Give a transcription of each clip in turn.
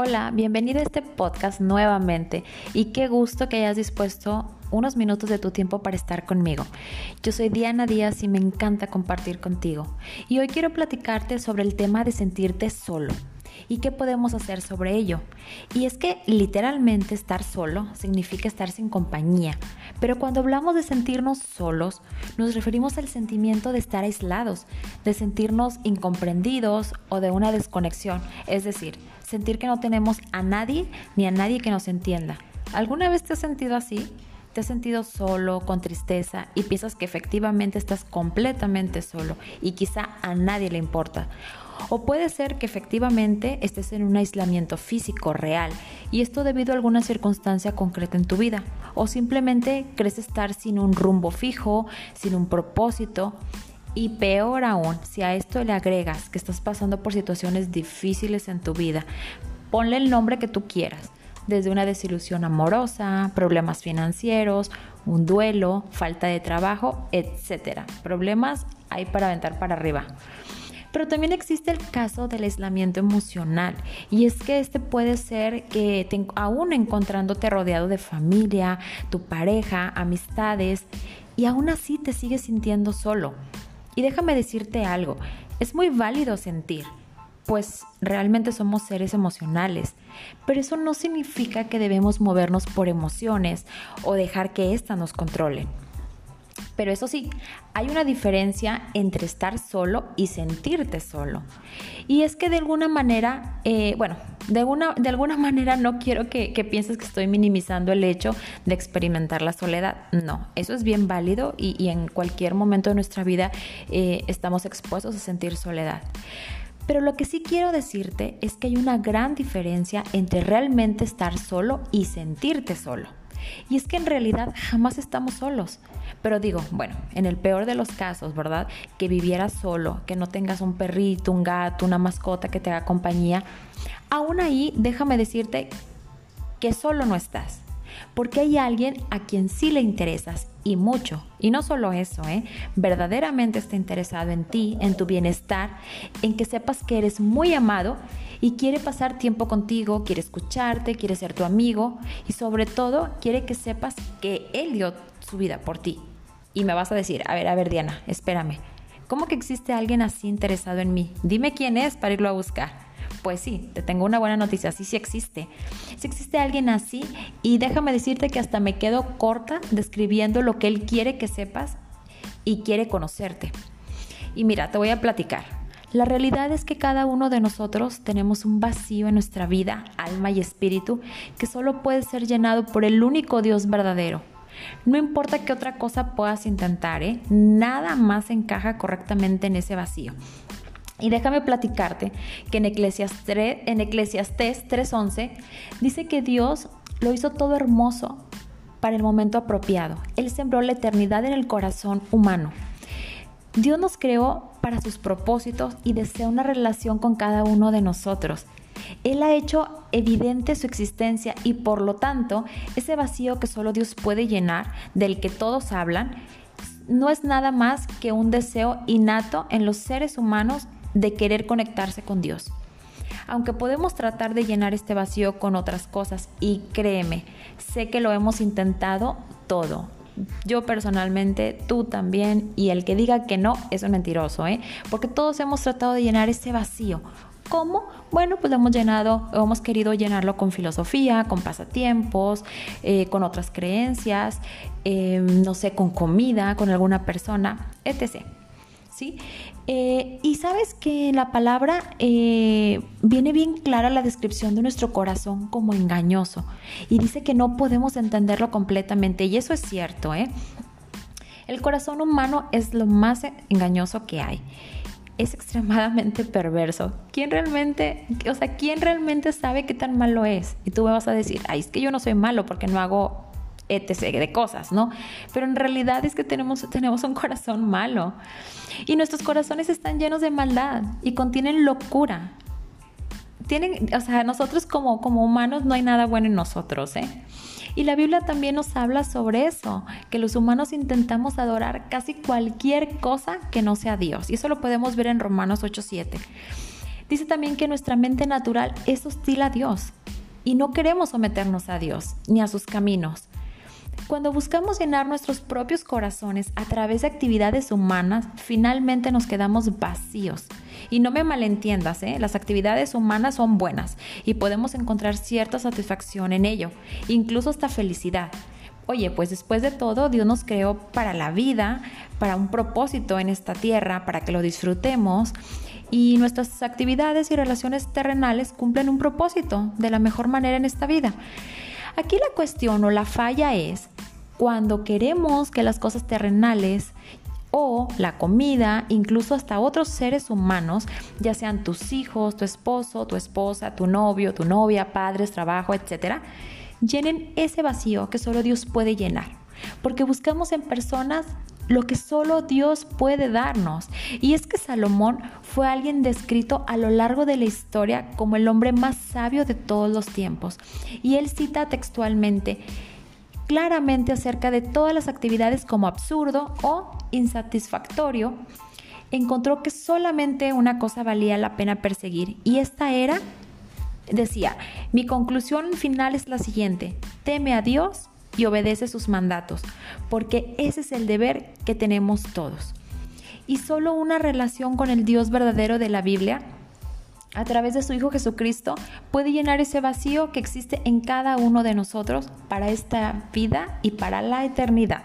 Hola, bienvenido a este podcast nuevamente y qué gusto que hayas dispuesto unos minutos de tu tiempo para estar conmigo. Yo soy Diana Díaz y me encanta compartir contigo. Y hoy quiero platicarte sobre el tema de sentirte solo y qué podemos hacer sobre ello. Y es que literalmente estar solo significa estar sin compañía, pero cuando hablamos de sentirnos solos, nos referimos al sentimiento de estar aislados, de sentirnos incomprendidos o de una desconexión, es decir, sentir que no tenemos a nadie ni a nadie que nos entienda. ¿Alguna vez te has sentido así? ¿Te has sentido solo, con tristeza y piensas que efectivamente estás completamente solo y quizá a nadie le importa? O puede ser que efectivamente estés en un aislamiento físico real y esto debido a alguna circunstancia concreta en tu vida. O simplemente crees estar sin un rumbo fijo, sin un propósito. Y peor aún, si a esto le agregas que estás pasando por situaciones difíciles en tu vida, ponle el nombre que tú quieras, desde una desilusión amorosa, problemas financieros, un duelo, falta de trabajo, etc. Problemas hay para aventar para arriba. Pero también existe el caso del aislamiento emocional y es que este puede ser que aún encontrándote rodeado de familia, tu pareja, amistades y aún así te sigues sintiendo solo. Y déjame decirte algo, es muy válido sentir, pues realmente somos seres emocionales, pero eso no significa que debemos movernos por emociones o dejar que éstas nos controlen. Pero eso sí, hay una diferencia entre estar solo y sentirte solo. Y es que de alguna manera, eh, bueno, de, de alguna manera no quiero que, pienses que estoy minimizando el hecho de experimentar la soledad. No, eso es bien válido y, en cualquier momento de nuestra vida eh, estamos expuestos a sentir soledad. Pero lo que sí quiero decirte es que hay una gran diferencia entre realmente estar solo y sentirte solo. Y es que en realidad jamás estamos solos. Pero digo, bueno, en el peor de los casos, ¿verdad? Que vivieras solo, que no tengas un perrito, un gato, una mascota que te haga compañía. Aún ahí, déjame decirte que solo no estás. Porque hay alguien a quien sí le interesas y mucho. Y no solo eso, ¿eh? verdaderamente está interesado en ti, en tu bienestar, en que sepas que eres muy amado y quiere pasar tiempo contigo, quiere escucharte, quiere ser tu amigo y sobre todo quiere que sepas que Él dio su vida por ti. Y me vas a decir, a ver, a ver Diana, espérame, ¿cómo que existe alguien así interesado en mí? Dime quién es para irlo a buscar. Pues sí, te tengo una buena noticia, sí, sí existe. Sí existe alguien así y déjame decirte que hasta me quedo corta describiendo lo que él quiere que sepas y quiere conocerte. Y mira, te voy a platicar. La realidad es que cada uno de nosotros tenemos un vacío en nuestra vida, alma y espíritu que solo puede ser llenado por el único Dios verdadero. No importa qué otra cosa puedas intentar, ¿eh? nada más encaja correctamente en ese vacío. Y déjame platicarte que en Eclesiastes, en Eclesiastes 3:11 dice que Dios lo hizo todo hermoso para el momento apropiado. Él sembró la eternidad en el corazón humano. Dios nos creó para sus propósitos y desea una relación con cada uno de nosotros. Él ha hecho evidente su existencia y por lo tanto ese vacío que solo Dios puede llenar, del que todos hablan, no es nada más que un deseo innato en los seres humanos de querer conectarse con Dios. Aunque podemos tratar de llenar este vacío con otras cosas y créeme, sé que lo hemos intentado todo, yo personalmente, tú también, y el que diga que no es un mentiroso, ¿eh? Porque todos hemos tratado de llenar ese vacío. ¿Cómo? Bueno, pues lo hemos llenado, hemos querido llenarlo con filosofía, con pasatiempos, eh, con otras creencias, em, no sé, con comida, con alguna persona, etc. ¿Sí? Eh, y sabes que la palabra eh, viene bien clara la descripción de nuestro corazón como engañoso y dice que no podemos entenderlo completamente y eso es cierto, ¿eh? El corazón humano es lo más engañoso que hay. Es extremadamente perverso. ¿Quién realmente, o sea, quién realmente sabe qué tan malo es? Y tú me vas a decir, ay, es que yo no soy malo porque no hago etc. de cosas, ¿no? Pero en realidad es que tenemos, tenemos un corazón malo y nuestros corazones están llenos de maldad y contienen locura. Tienen, o sea, nosotros como, como humanos no hay nada bueno en nosotros, ¿eh? Y la Biblia también nos habla sobre eso, que los humanos intentamos adorar casi cualquier cosa que no sea Dios. Y eso lo podemos ver en Romanos 8:7. Dice también que nuestra mente natural es hostil a Dios y no queremos someternos a Dios ni a sus caminos. Cuando buscamos llenar nuestros propios corazones a través de actividades humanas, finalmente nos quedamos vacíos. Y no me malentiendas, ¿eh? las actividades humanas son buenas y podemos encontrar cierta satisfacción en ello, incluso hasta felicidad. Oye, pues después de todo, Dios nos creó para la vida, para un propósito en esta tierra, para que lo disfrutemos y nuestras actividades y relaciones terrenales cumplen un propósito de la mejor manera en esta vida. Aquí la cuestión o la falla es cuando queremos que las cosas terrenales o la comida, incluso hasta otros seres humanos, ya sean tus hijos, tu esposo, tu esposa, tu novio, tu novia, padres, trabajo, etcétera, llenen ese vacío que solo Dios puede llenar. Porque buscamos en personas lo que solo Dios puede darnos. Y es que Salomón fue alguien descrito a lo largo de la historia como el hombre más sabio de todos los tiempos. Y él cita textualmente claramente acerca de todas las actividades como absurdo o insatisfactorio, encontró que solamente una cosa valía la pena perseguir y esta era, decía, mi conclusión final es la siguiente, teme a Dios y obedece sus mandatos, porque ese es el deber que tenemos todos. Y solo una relación con el Dios verdadero de la Biblia, a través de su Hijo Jesucristo, puede llenar ese vacío que existe en cada uno de nosotros para esta vida y para la eternidad.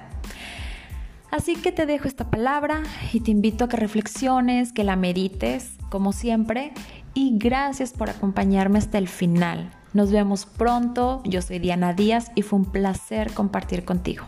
Así que te dejo esta palabra y te invito a que reflexiones, que la medites, como siempre, y gracias por acompañarme hasta el final. Nos vemos pronto, yo soy Diana Díaz y fue un placer compartir contigo.